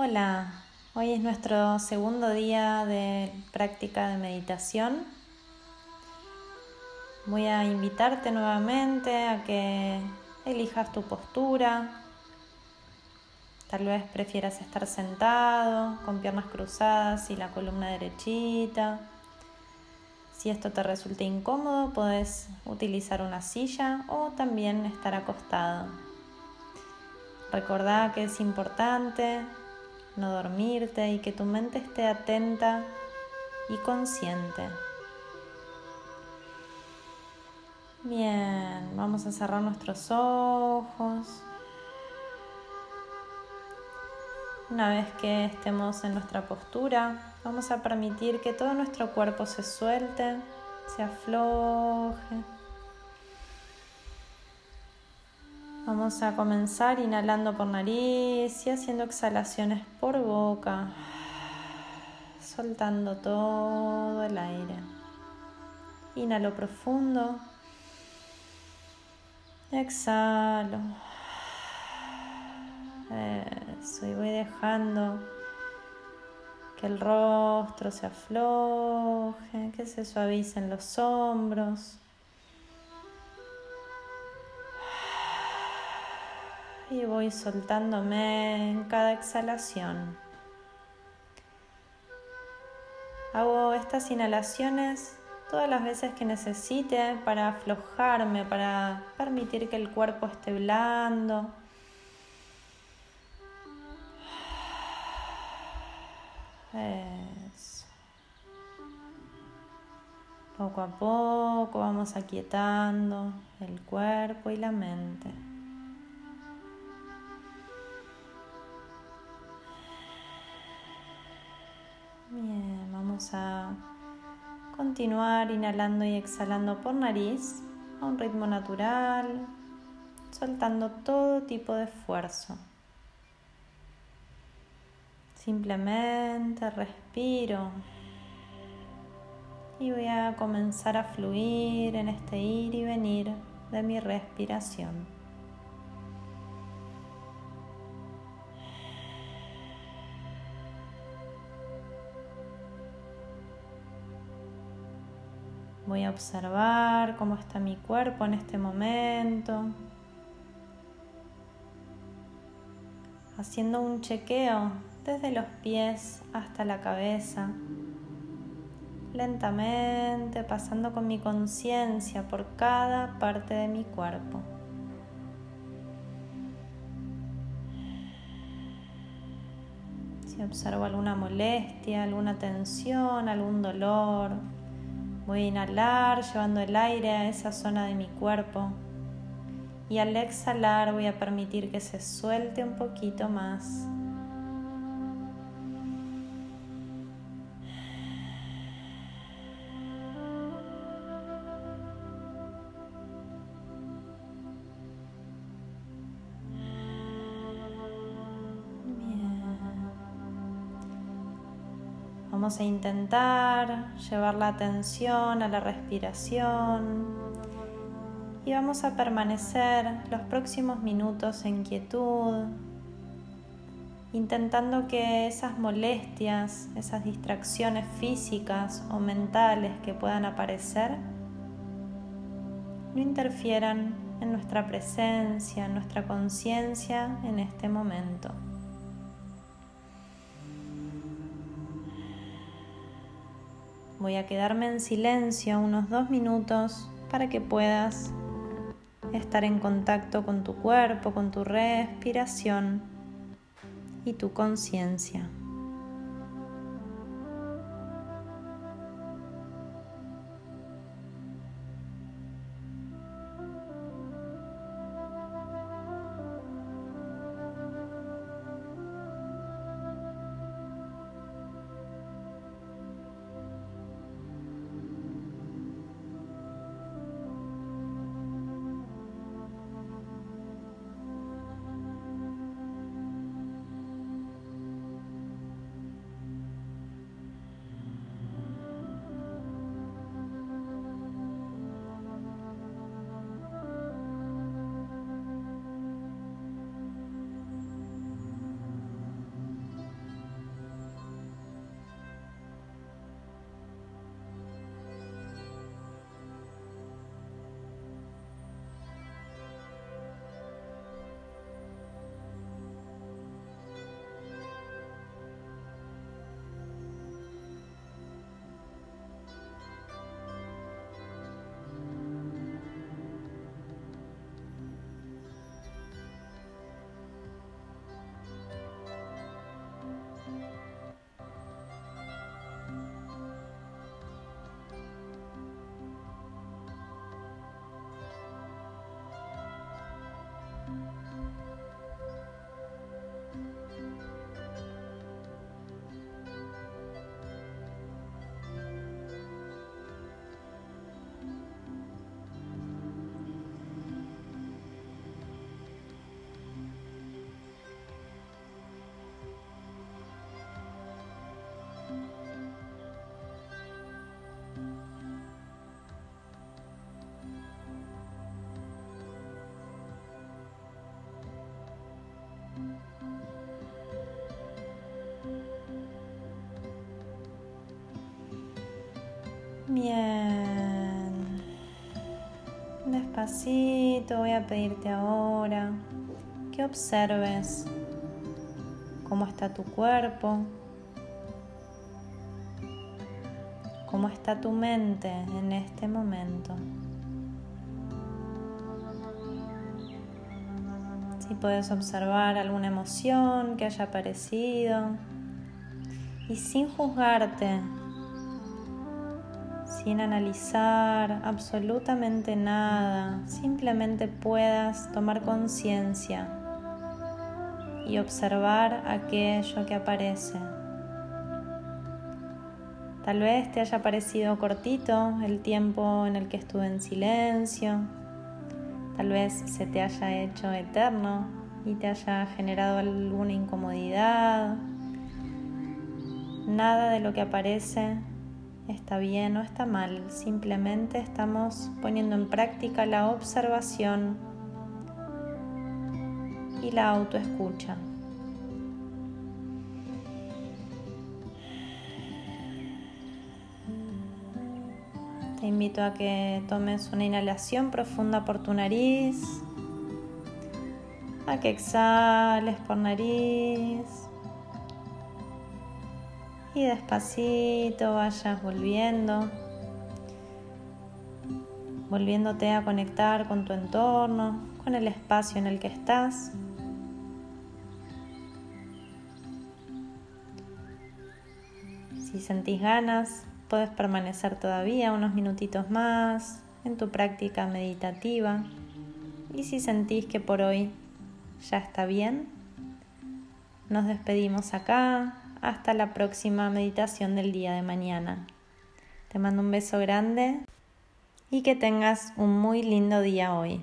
Hola, hoy es nuestro segundo día de práctica de meditación. Voy a invitarte nuevamente a que elijas tu postura. Tal vez prefieras estar sentado, con piernas cruzadas y la columna derechita. Si esto te resulta incómodo, puedes utilizar una silla o también estar acostado. Recordá que es importante no dormirte y que tu mente esté atenta y consciente. Bien, vamos a cerrar nuestros ojos. Una vez que estemos en nuestra postura, vamos a permitir que todo nuestro cuerpo se suelte, se afloje. Vamos a comenzar inhalando por nariz y haciendo exhalaciones por boca, soltando todo el aire. Inhalo profundo. Exhalo. Eso, y voy dejando que el rostro se afloje, que se suavicen los hombros. Y voy soltándome en cada exhalación. Hago estas inhalaciones todas las veces que necesite para aflojarme, para permitir que el cuerpo esté blando. Poco a poco vamos aquietando el cuerpo y la mente. A continuar inhalando y exhalando por nariz a un ritmo natural, soltando todo tipo de esfuerzo. Simplemente respiro y voy a comenzar a fluir en este ir y venir de mi respiración. Voy a observar cómo está mi cuerpo en este momento. Haciendo un chequeo desde los pies hasta la cabeza. Lentamente pasando con mi conciencia por cada parte de mi cuerpo. Si observo alguna molestia, alguna tensión, algún dolor, Voy a inhalar llevando el aire a esa zona de mi cuerpo y al exhalar voy a permitir que se suelte un poquito más. Vamos a intentar llevar la atención a la respiración y vamos a permanecer los próximos minutos en quietud, intentando que esas molestias, esas distracciones físicas o mentales que puedan aparecer, no interfieran en nuestra presencia, en nuestra conciencia en este momento. Voy a quedarme en silencio unos dos minutos para que puedas estar en contacto con tu cuerpo, con tu respiración y tu conciencia. Bien. Despacito voy a pedirte ahora que observes cómo está tu cuerpo, cómo está tu mente en este momento. Si puedes observar alguna emoción que haya aparecido y sin juzgarte, sin analizar absolutamente nada, simplemente puedas tomar conciencia y observar aquello que aparece. Tal vez te haya parecido cortito el tiempo en el que estuve en silencio, tal vez se te haya hecho eterno y te haya generado alguna incomodidad. Nada de lo que aparece está bien o está mal, simplemente estamos poniendo en práctica la observación y la autoescucha. Te invito a que tomes una inhalación profunda por tu nariz, a que exhales por nariz y despacito vayas volviendo, volviéndote a conectar con tu entorno, con el espacio en el que estás. Si sentís ganas, puedes permanecer todavía unos minutitos más en tu práctica meditativa. Y si sentís que por hoy ya está bien, nos despedimos acá hasta la próxima meditación del día de mañana. Te mando un beso grande y que tengas un muy lindo día hoy.